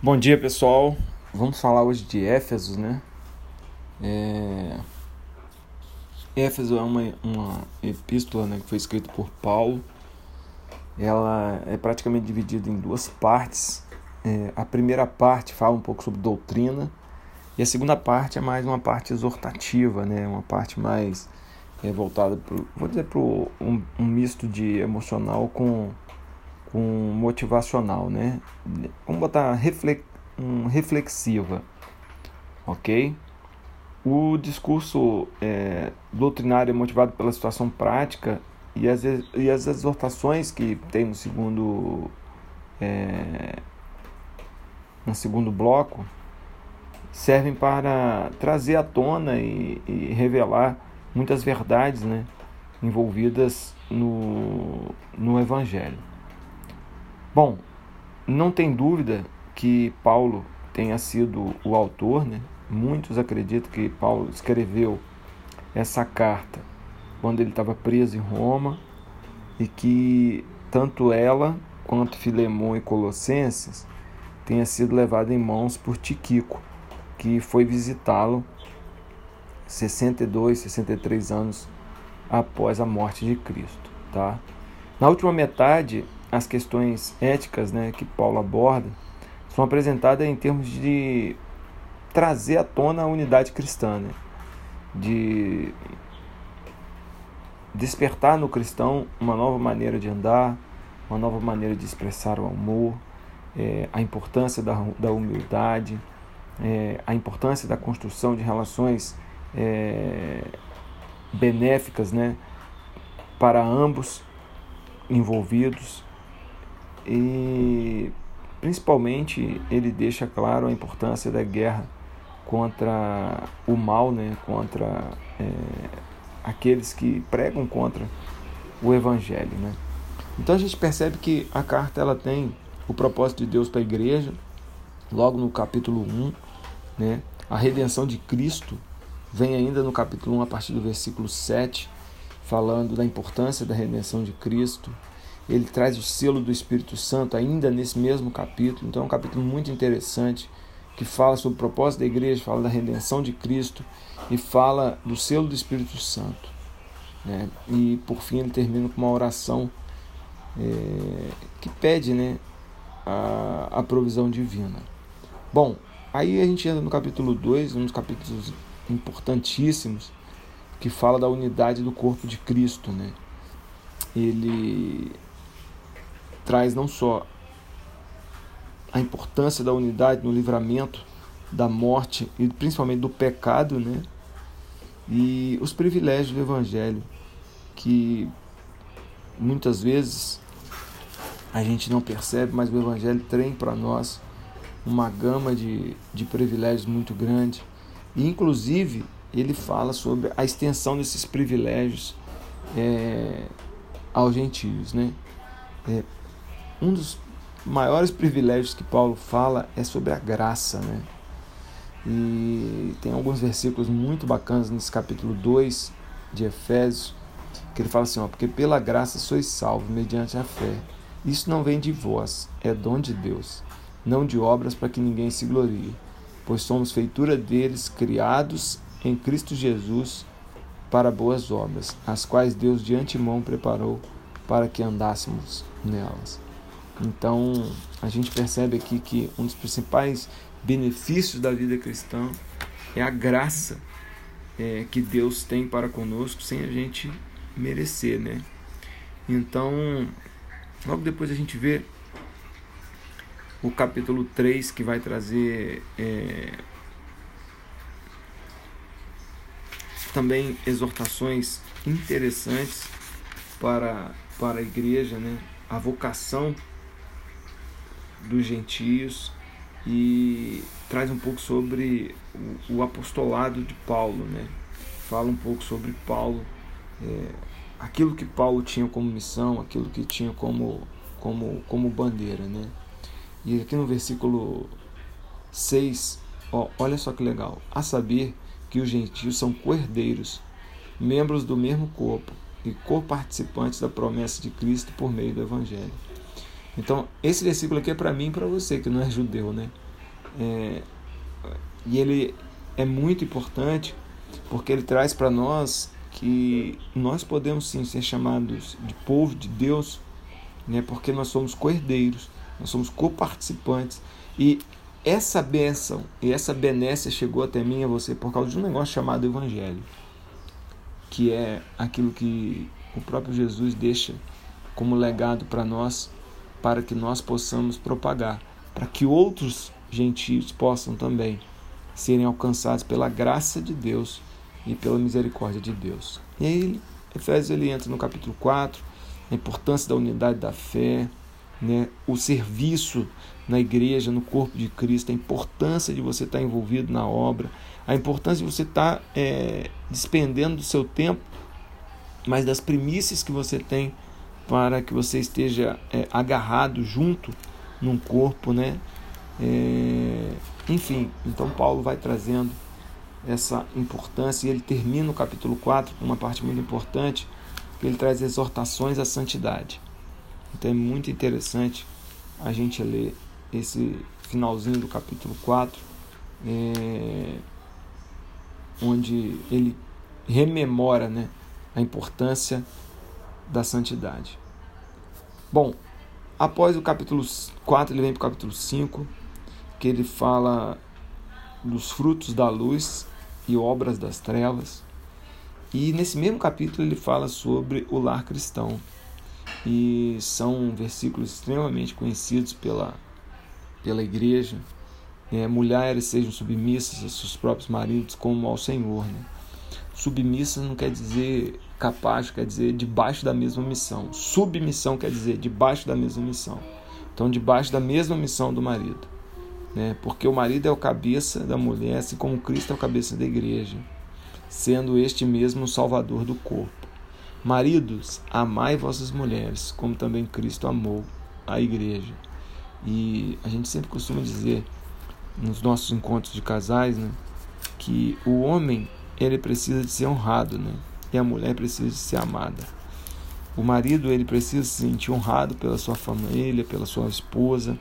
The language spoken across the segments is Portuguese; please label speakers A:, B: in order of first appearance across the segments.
A: Bom dia pessoal, vamos falar hoje de Éfeso, né? É... Éfeso é uma, uma epístola né, que foi escrita por Paulo. Ela é praticamente dividida em duas partes. É, a primeira parte fala um pouco sobre doutrina e a segunda parte é mais uma parte exortativa, né? Uma parte mais é, voltada para, vou dizer, para um, um misto de emocional com com motivacional, né? Vamos botar reflex, um, reflexiva, ok? O discurso é, doutrinário é motivado pela situação prática e as, e as exortações que tem no segundo é, no segundo bloco servem para trazer à tona e, e revelar muitas verdades, né? envolvidas no, no Evangelho. Bom, não tem dúvida que Paulo tenha sido o autor, né? Muitos acreditam que Paulo escreveu essa carta quando ele estava preso em Roma e que tanto ela quanto Filemão e Colossenses tenha sido levada em mãos por Tiquico, que foi visitá-lo 62, 63 anos após a morte de Cristo, tá? Na última metade as questões éticas né, que Paulo aborda são apresentadas em termos de trazer à tona a unidade cristã, né? de despertar no cristão uma nova maneira de andar, uma nova maneira de expressar o amor, é, a importância da, da humildade, é, a importância da construção de relações é, benéficas né, para ambos envolvidos e principalmente ele deixa claro a importância da guerra contra o mal, né? contra é, aqueles que pregam contra o evangelho. Né? Então a gente percebe que a carta ela tem o propósito de Deus para a igreja, logo no capítulo 1, né? a redenção de Cristo vem ainda no capítulo 1 a partir do versículo 7, falando da importância da redenção de Cristo, ele traz o selo do Espírito Santo ainda nesse mesmo capítulo. Então é um capítulo muito interessante que fala sobre o propósito da igreja, fala da redenção de Cristo e fala do selo do Espírito Santo. Né? E por fim ele termina com uma oração é, que pede né, a, a provisão divina. Bom, aí a gente entra no capítulo 2, um dos capítulos importantíssimos, que fala da unidade do corpo de Cristo. Né? Ele traz não só a importância da unidade no livramento da morte e principalmente do pecado, né? E os privilégios do evangelho que muitas vezes a gente não percebe, mas o evangelho tem para nós uma gama de, de privilégios muito grande. E inclusive ele fala sobre a extensão desses privilégios é, aos gentios, né? É, um dos maiores privilégios que Paulo fala é sobre a graça, né? E tem alguns versículos muito bacanas nesse capítulo 2 de Efésios, que ele fala assim, ó, porque pela graça sois salvos mediante a fé. Isso não vem de vós, é dom de Deus, não de obras para que ninguém se glorie, pois somos feitura deles, criados em Cristo Jesus para boas obras, as quais Deus de antemão preparou para que andássemos nelas. Então, a gente percebe aqui que um dos principais benefícios da vida cristã é a graça é, que Deus tem para conosco sem a gente merecer, né? Então, logo depois a gente vê o capítulo 3 que vai trazer é, também exortações interessantes para, para a igreja, né? A vocação dos gentios e traz um pouco sobre o, o apostolado de Paulo, né? Fala um pouco sobre Paulo, é, aquilo que Paulo tinha como missão, aquilo que tinha como, como, como bandeira, né? E aqui no versículo 6, ó, olha só que legal. A saber que os gentios são cordeiros, membros do mesmo corpo e co-participantes da promessa de Cristo por meio do Evangelho. Então, esse versículo aqui é para mim e para você que não é judeu, né? É, e ele é muito importante porque ele traz para nós que nós podemos sim ser chamados de povo de Deus, né, porque nós somos coerdeiros, nós somos coparticipantes. E essa bênção e essa benécia chegou até mim e a você por causa de um negócio chamado Evangelho, que é aquilo que o próprio Jesus deixa como legado para nós, para que nós possamos propagar, para que outros gentios possam também serem alcançados pela graça de Deus e pela misericórdia de Deus. E aí, Efésios ele entra no capítulo 4, a importância da unidade da fé, né, o serviço na igreja, no corpo de Cristo, a importância de você estar envolvido na obra, a importância de você estar é, despendendo do seu tempo, mas das primícias que você tem para que você esteja é, agarrado junto num corpo, né? É, enfim, então Paulo vai trazendo essa importância e ele termina o capítulo 4 com uma parte muito importante, que ele traz exortações à santidade. Então é muito interessante a gente ler esse finalzinho do capítulo 4, é, onde ele rememora né, a importância da santidade. Bom, após o capítulo 4, ele vem para o capítulo 5, que ele fala dos frutos da luz e obras das trevas. E nesse mesmo capítulo ele fala sobre o lar cristão. E são versículos extremamente conhecidos pela, pela igreja. É, mulheres sejam submissas a seus próprios maridos como ao Senhor. Né? Submissa não quer dizer capaz, quer dizer debaixo da mesma missão. Submissão quer dizer debaixo da mesma missão. Então, debaixo da mesma missão do marido né? porque o marido é o cabeça da mulher, assim como Cristo é o cabeça da igreja, sendo este mesmo o salvador do corpo. Maridos, amai vossas mulheres, como também Cristo amou a igreja. E a gente sempre costuma dizer nos nossos encontros de casais, né, que o homem ele precisa de ser honrado, né? E a mulher precisa ser amada. O marido ele precisa se sentir honrado pela sua família, pela sua esposa,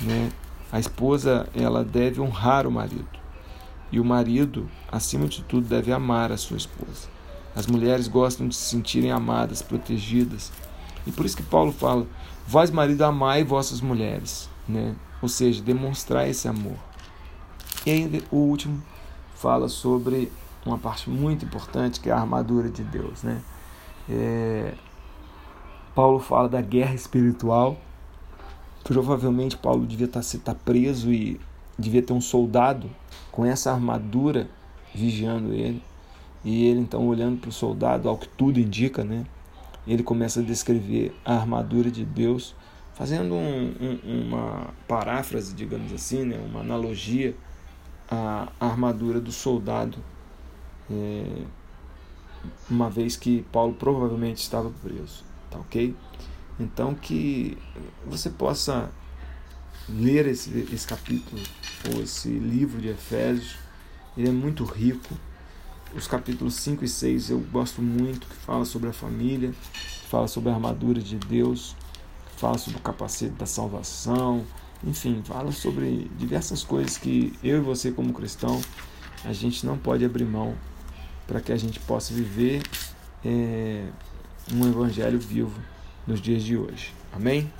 A: né? A esposa, ela deve honrar o marido. E o marido, acima de tudo, deve amar a sua esposa. As mulheres gostam de se sentirem amadas, protegidas. E por isso que Paulo fala: Vós, marido, amai vossas mulheres. Né? Ou seja, demonstrar esse amor. E ainda o último fala sobre uma parte muito importante que é a armadura de Deus. Né? É... Paulo fala da guerra espiritual Provavelmente Paulo devia estar, estar preso e devia ter um soldado com essa armadura vigiando ele. E ele então olhando para o soldado, ao que tudo indica, né? Ele começa a descrever a armadura de Deus, fazendo um, um, uma paráfrase, digamos assim, né? uma analogia à armadura do soldado, uma vez que Paulo provavelmente estava preso, tá ok? Então que você possa ler esse, esse capítulo ou esse livro de Efésios. Ele é muito rico. Os capítulos 5 e 6 eu gosto muito, que fala sobre a família, fala sobre a armadura de Deus, fala sobre o capacete da salvação, enfim, fala sobre diversas coisas que eu e você como cristão a gente não pode abrir mão para que a gente possa viver é, um evangelho vivo nos dias de hoje. Amém?